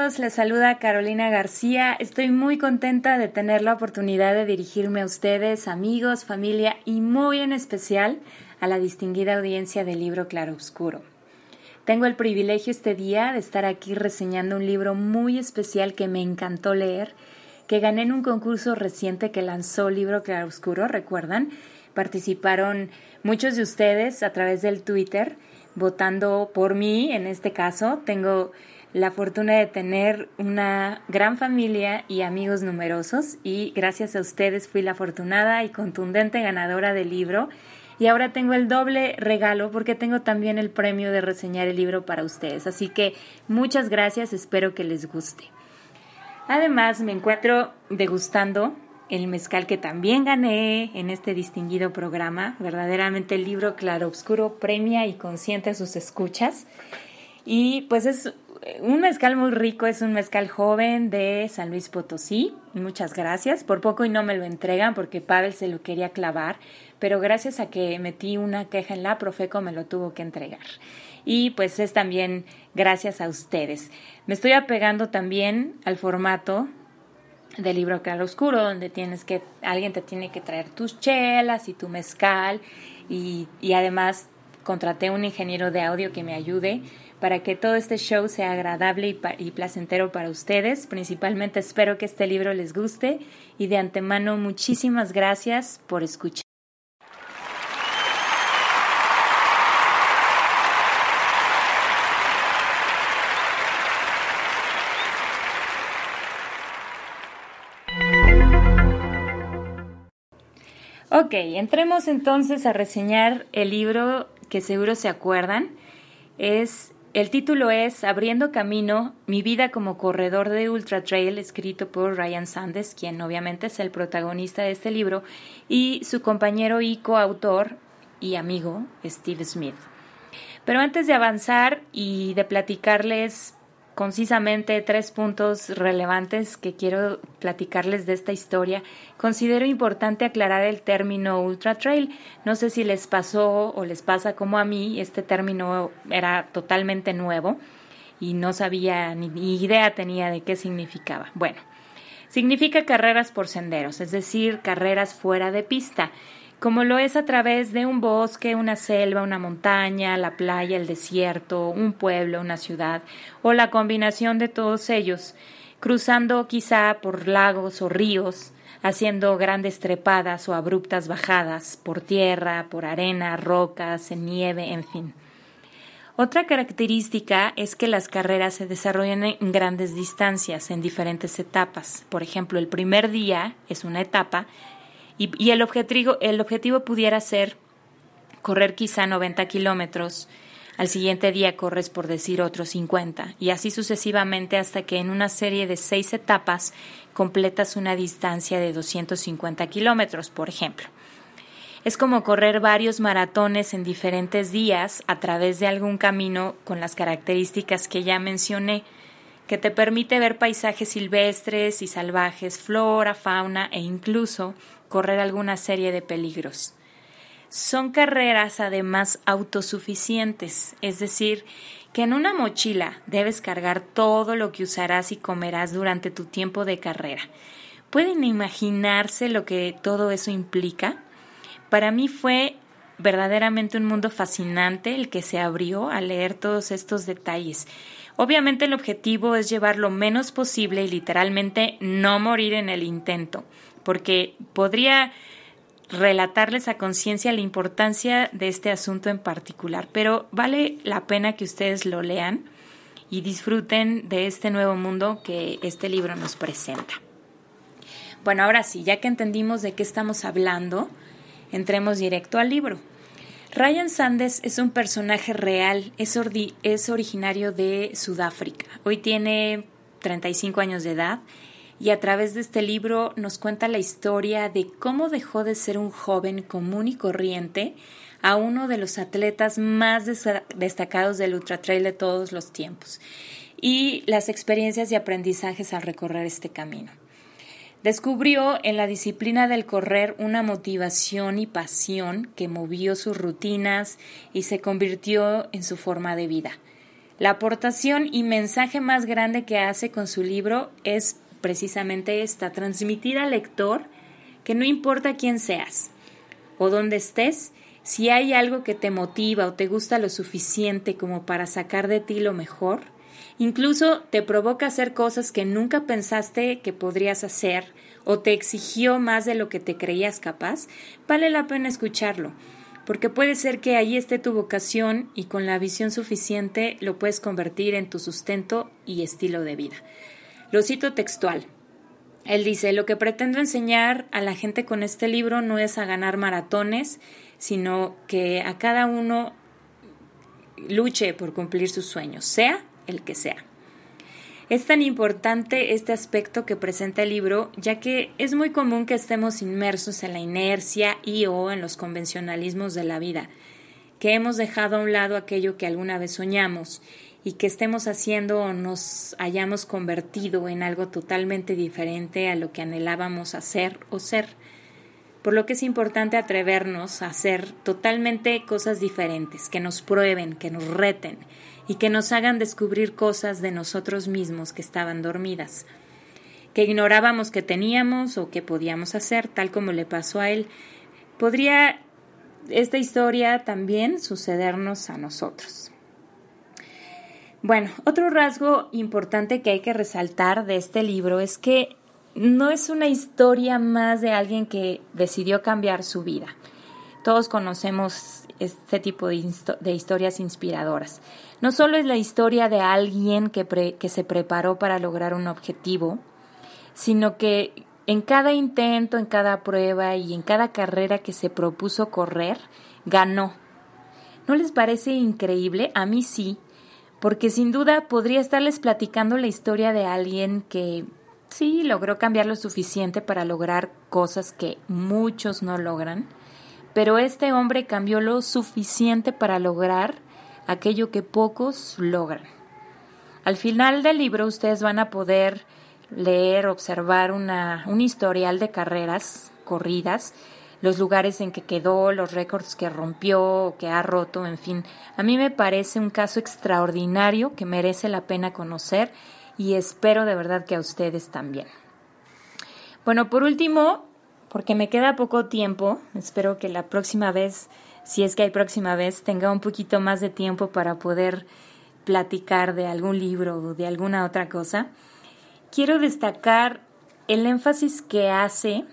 Amigos, les saluda Carolina García. Estoy muy contenta de tener la oportunidad de dirigirme a ustedes, amigos, familia y muy en especial a la distinguida audiencia del libro Claro Oscuro. Tengo el privilegio este día de estar aquí reseñando un libro muy especial que me encantó leer, que gané en un concurso reciente que lanzó Libro Claroscuro, ¿recuerdan? Participaron muchos de ustedes a través del Twitter votando por mí, en este caso. Tengo la fortuna de tener una gran familia y amigos numerosos y gracias a ustedes fui la afortunada y contundente ganadora del libro y ahora tengo el doble regalo porque tengo también el premio de reseñar el libro para ustedes. Así que muchas gracias, espero que les guste. Además me encuentro degustando el mezcal que también gané en este distinguido programa. Verdaderamente el libro Claro Obscuro premia y consiente sus escuchas. Y pues es un mezcal muy rico, es un mezcal joven de San Luis Potosí. Muchas gracias. Por poco y no me lo entregan porque Pavel se lo quería clavar, pero gracias a que metí una queja en la Profeco me lo tuvo que entregar. Y pues es también gracias a ustedes. Me estoy apegando también al formato del libro Claro Oscuro, donde tienes que, alguien te tiene que traer tus chelas y tu mezcal y, y además contraté un ingeniero de audio que me ayude para que todo este show sea agradable y, placentero para ustedes. Principalmente espero que este libro les guste y de antemano muchísimas gracias por escuchar. Ok, entremos entonces a reseñar el libro que seguro se acuerdan. Es el título es Abriendo Camino, mi vida como corredor de Ultra Trail, escrito por Ryan Sanders, quien obviamente es el protagonista de este libro, y su compañero y coautor y amigo Steve Smith. Pero antes de avanzar y de platicarles concisamente tres puntos relevantes que quiero platicarles de esta historia. Considero importante aclarar el término ultra trail. No sé si les pasó o les pasa como a mí, este término era totalmente nuevo y no sabía ni idea tenía de qué significaba. Bueno, significa carreras por senderos, es decir, carreras fuera de pista como lo es a través de un bosque, una selva, una montaña, la playa, el desierto, un pueblo, una ciudad, o la combinación de todos ellos, cruzando quizá por lagos o ríos, haciendo grandes trepadas o abruptas bajadas por tierra, por arena, rocas, en nieve, en fin. Otra característica es que las carreras se desarrollan en grandes distancias, en diferentes etapas. Por ejemplo, el primer día es una etapa y, el, objetivo, el objetivo pudiera ser correr quizá 90 kilómetros, al siguiente día corres por decir otros 50 y así sucesivamente hasta que en una serie de seis etapas completas una distancia de 250 kilómetros, por ejemplo. Es como correr varios maratones en diferentes días a través de algún camino con las características que ya mencioné, que te permite ver paisajes silvestres y salvajes, flora, fauna e incluso correr alguna serie de peligros. Son carreras además autosuficientes, es decir, que en una mochila debes cargar todo lo que usarás y comerás durante tu tiempo de carrera. ¿Pueden imaginarse lo que todo eso implica? Para mí fue verdaderamente un mundo fascinante el que se abrió al leer todos estos detalles. Obviamente el objetivo es llevar lo menos posible y literalmente no morir en el intento porque podría relatarles a conciencia la importancia de este asunto en particular, pero vale la pena que ustedes lo lean y disfruten de este nuevo mundo que este libro nos presenta. Bueno, ahora sí, ya que entendimos de qué estamos hablando, entremos directo al libro. Ryan Sanders es un personaje real, es, es originario de Sudáfrica. Hoy tiene 35 años de edad y a través de este libro nos cuenta la historia de cómo dejó de ser un joven común y corriente a uno de los atletas más destacados del ultra trail de todos los tiempos y las experiencias y aprendizajes al recorrer este camino. Descubrió en la disciplina del correr una motivación y pasión que movió sus rutinas y se convirtió en su forma de vida. La aportación y mensaje más grande que hace con su libro es precisamente esta, transmitir al lector que no importa quién seas o dónde estés, si hay algo que te motiva o te gusta lo suficiente como para sacar de ti lo mejor, incluso te provoca hacer cosas que nunca pensaste que podrías hacer o te exigió más de lo que te creías capaz, vale la pena escucharlo, porque puede ser que ahí esté tu vocación y con la visión suficiente lo puedes convertir en tu sustento y estilo de vida. Lo cito textual. Él dice, lo que pretendo enseñar a la gente con este libro no es a ganar maratones, sino que a cada uno luche por cumplir sus sueños, sea el que sea. Es tan importante este aspecto que presenta el libro, ya que es muy común que estemos inmersos en la inercia y o en los convencionalismos de la vida, que hemos dejado a un lado aquello que alguna vez soñamos y que estemos haciendo o nos hayamos convertido en algo totalmente diferente a lo que anhelábamos hacer o ser. Por lo que es importante atrevernos a hacer totalmente cosas diferentes, que nos prueben, que nos reten y que nos hagan descubrir cosas de nosotros mismos que estaban dormidas, que ignorábamos que teníamos o que podíamos hacer, tal como le pasó a él. Podría esta historia también sucedernos a nosotros. Bueno, otro rasgo importante que hay que resaltar de este libro es que no es una historia más de alguien que decidió cambiar su vida. Todos conocemos este tipo de, historias inspiradoras. No solo es la historia de alguien que, que se preparó para lograr un objetivo, sino que en cada intento, en cada prueba y en cada carrera que se propuso correr, ganó. ¿No les parece increíble? A mí sí porque sin duda podría estarles platicando la historia de alguien que sí logró cambiar lo suficiente para lograr cosas que muchos no logran, pero este hombre cambió lo suficiente para lograr aquello que pocos logran. Al final del libro ustedes van a poder leer, observar una, un historial de carreras corridas los lugares en que quedó, los récords que rompió que ha roto, en fin. A mí me parece un caso extraordinario que merece la pena conocer y espero de verdad que a ustedes también. Bueno, por último, porque me queda poco tiempo, espero que la próxima vez, si es que hay próxima vez, tenga un poquito más de tiempo para poder platicar de algún libro o de alguna otra cosa. Quiero destacar el énfasis que hace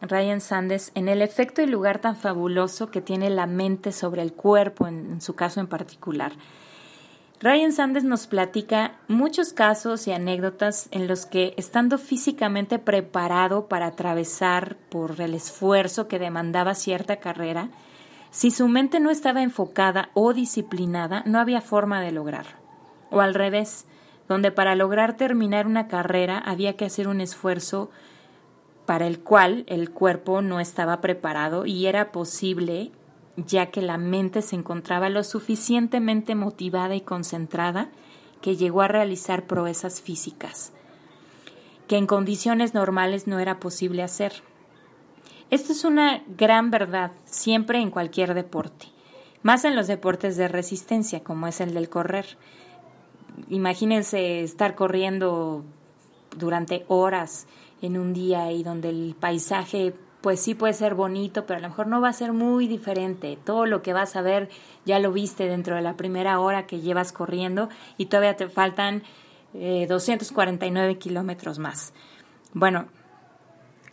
Ryan Sanders en el efecto y lugar tan fabuloso que tiene la mente sobre el cuerpo, en, su caso en particular. Ryan Sanders nos platica muchos casos y anécdotas en los que, estando físicamente preparado para atravesar por el esfuerzo que demandaba cierta carrera, si su mente no estaba enfocada o disciplinada, no había forma de lograrlo. O al revés, donde para lograr terminar una carrera había que hacer un esfuerzo para el cual el cuerpo no estaba preparado y era posible ya que la mente se encontraba lo suficientemente motivada y concentrada que llegó a realizar proezas físicas, que en condiciones normales no era posible hacer. Esto es una gran verdad siempre en cualquier deporte, más en los deportes de resistencia como es el del correr. Imagínense estar corriendo durante horas en un día y donde el paisaje pues sí puede ser bonito, pero a lo mejor no va a ser muy diferente. Todo lo que vas a ver ya lo viste dentro de la primera hora que llevas corriendo y todavía te faltan 249 eh, kilómetros más. Bueno,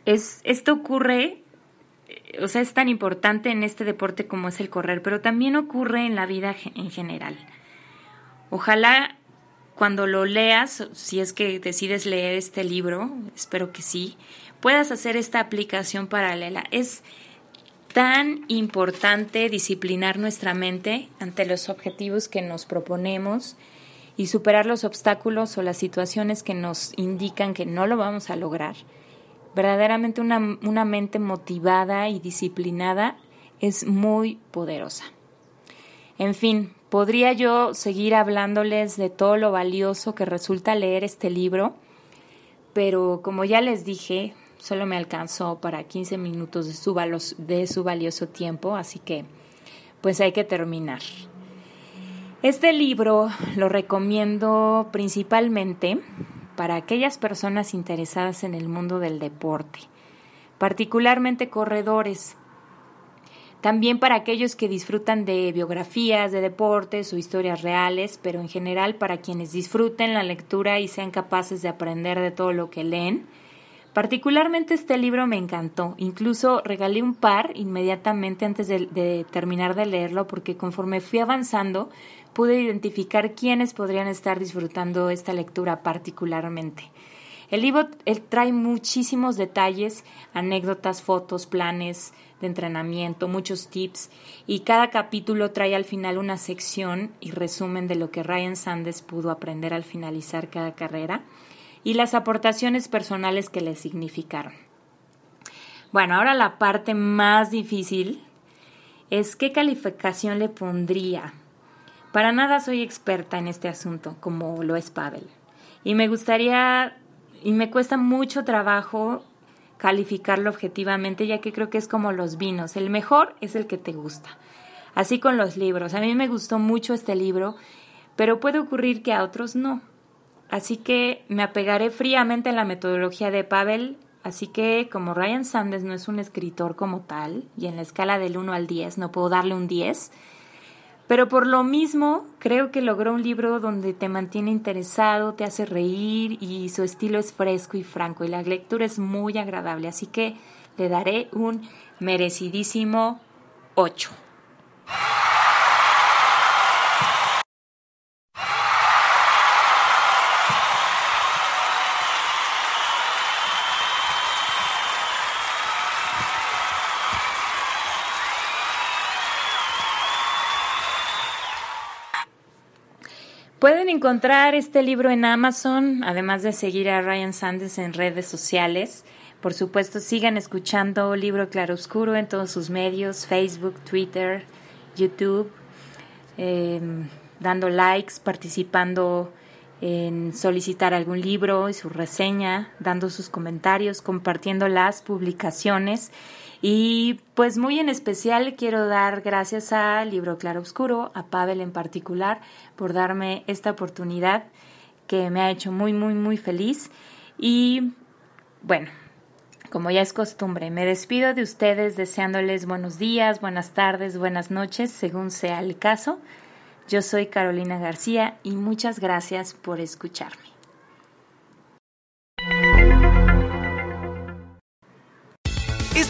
es, esto ocurre, eh, o sea, es tan importante en este deporte como es el correr, pero también ocurre en la vida en general. Ojalá cuando lo leas, si es que decides leer este libro, espero que sí, puedas hacer esta aplicación paralela. Es tan importante disciplinar nuestra mente ante los objetivos que nos proponemos y superar los obstáculos o las situaciones que nos indican que no lo vamos a lograr. Verdaderamente una, una mente motivada y disciplinada es muy poderosa. En fin, podría yo seguir hablándoles de todo lo valioso que resulta leer este libro, pero como ya les dije, solo me alcanzó para 15 minutos de su, de su valioso tiempo, así que pues hay que terminar. Este libro lo recomiendo principalmente para aquellas personas interesadas en el mundo del deporte, particularmente corredores. También para aquellos que disfrutan de biografías, de deportes o historias reales, pero en general para quienes disfruten la lectura y sean capaces de aprender de todo lo que leen. Particularmente este libro me encantó, incluso regalé un par inmediatamente antes de, terminar de leerlo porque conforme fui avanzando pude identificar quiénes podrían estar disfrutando esta lectura particularmente. El libro trae muchísimos detalles, anécdotas, fotos, planes de entrenamiento, muchos tips y cada capítulo trae al final una sección y resumen de lo que Ryan Sanders pudo aprender al finalizar cada carrera y las aportaciones personales que le significaron. Bueno, ahora la parte más difícil es qué calificación le pondría para nada soy experta en este asunto, como lo es Pavel. Y me gustaría, y me cuesta mucho trabajo calificarlo objetivamente, ya que creo que es como los vinos. El mejor es el que te gusta. Así con los libros. A mí me gustó mucho este libro, pero puede ocurrir que a otros no. Así que me apegaré fríamente a la metodología de Pavel. Así que como Ryan Sanders no es un escritor como tal, y en la escala del 1 al 10 no puedo darle un 10, pero por lo mismo, creo que logró un libro donde te mantiene interesado, te hace reír y su estilo es fresco y franco y la lectura es muy agradable. Así que le daré un merecidísimo 8. Encontrar este libro en Amazon, además de seguir a Ryan Sanders en redes sociales. Por supuesto, sigan escuchando Libro Claroscuro en todos sus medios, Facebook, Twitter, YouTube, em, dando likes, participando en solicitar algún libro y su reseña, dando sus comentarios, compartiendo las publicaciones y pues muy en especial quiero dar gracias a Libro Claro Oscuro, a Pavel en particular, por darme esta oportunidad que me ha hecho muy, muy, muy feliz. Y bueno, como ya es costumbre, me despido de ustedes deseándoles buenos días, buenas tardes, buenas noches, según sea el caso. Yo soy Carolina García y muchas gracias por escucharme.